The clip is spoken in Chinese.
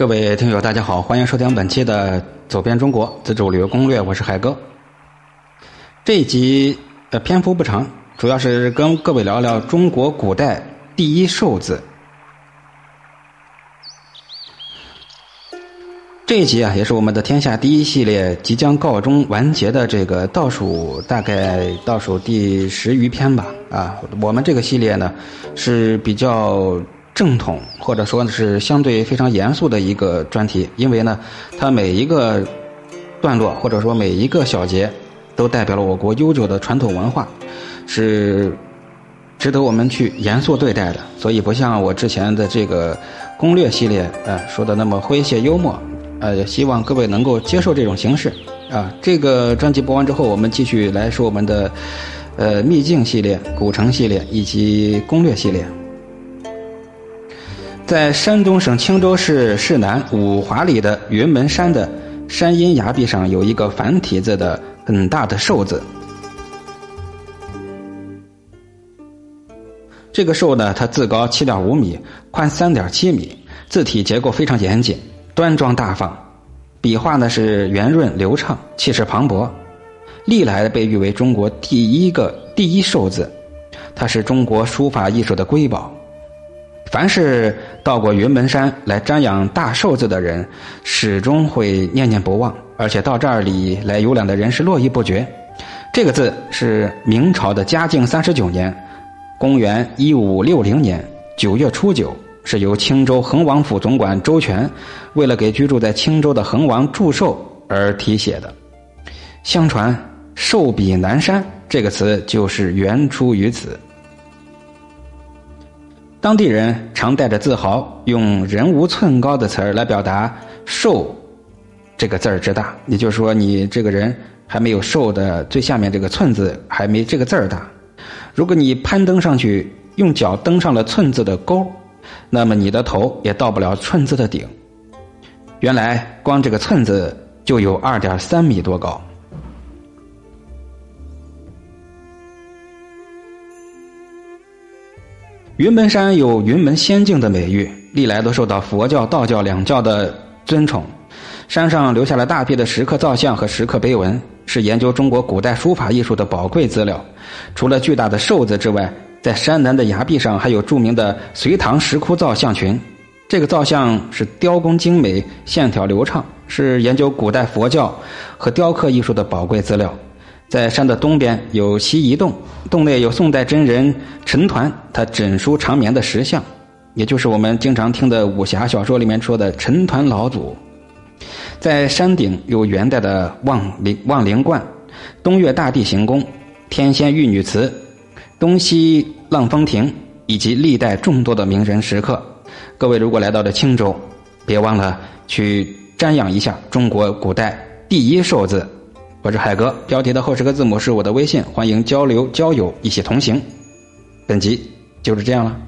各位听友，大家好，欢迎收听本期的《走遍中国自助旅游攻略》，我是海哥。这一集呃篇幅不长，主要是跟各位聊聊中国古代第一寿字。这一集啊，也是我们的天下第一系列即将告终完结的这个倒数，大概倒数第十余篇吧。啊，我们这个系列呢是比较正统，或者说是相对非常严肃的一个专题，因为呢，它每一个段落或者说每一个小节都代表了我国悠久的传统文化，是值得我们去严肃对待的。所以不像我之前的这个攻略系列，呃，说的那么诙谐幽默。呃，希望各位能够接受这种形式啊。这个专辑播完之后，我们继续来说我们的呃秘境系列、古城系列以及攻略系列。在山东省青州市市南五华里的云门山的山阴崖壁上，有一个繁体字的很大的寿字。这个寿呢，它字高七点五米，宽三点七米，字体结构非常严谨。端庄大方，笔画呢是圆润流畅，气势磅礴，历来被誉为中国第一个第一寿字，它是中国书法艺术的瑰宝。凡是到过云门山来瞻仰大寿字的人，始终会念念不忘，而且到这里来游览的人是络绎不绝。这个字是明朝的嘉靖三十九年，公元一五六零年九月初九。是由青州恒王府总管周全，为了给居住在青州的恒王祝寿而题写的。相传“寿比南山”这个词就是源出于此。当地人常带着自豪，用“人无寸高”的词儿来表达“寿”这个字儿之大。也就是说，你这个人还没有“寿”的最下面这个“寸”字还没这个字儿大。如果你攀登上去，用脚登上了“寸”字的沟。那么你的头也到不了寸字的顶。原来光这个寸字就有二点三米多高。云门山有云门仙境的美誉，历来都受到佛教、道教两教的尊崇。山上留下了大批的石刻造像和石刻碑文，是研究中国古代书法艺术的宝贵资料。除了巨大的寿字之外，在山南的崖壁上，还有著名的隋唐石窟造像群。这个造像是雕工精美、线条流畅，是研究古代佛教和雕刻艺术的宝贵资料。在山的东边有西夷洞，洞内有宋代真人陈抟他枕书长眠的石像，也就是我们经常听的武侠小说里面说的陈抟老祖。在山顶有元代的望灵望灵观、东岳大帝行宫、天仙玉女祠。东西浪风亭以及历代众多的名人石刻，各位如果来到了青州，别忘了去瞻仰一下中国古代第一寿字。我是海哥，标题的后十个字母是我的微信，欢迎交流交友，一起同行。本集就是这样了。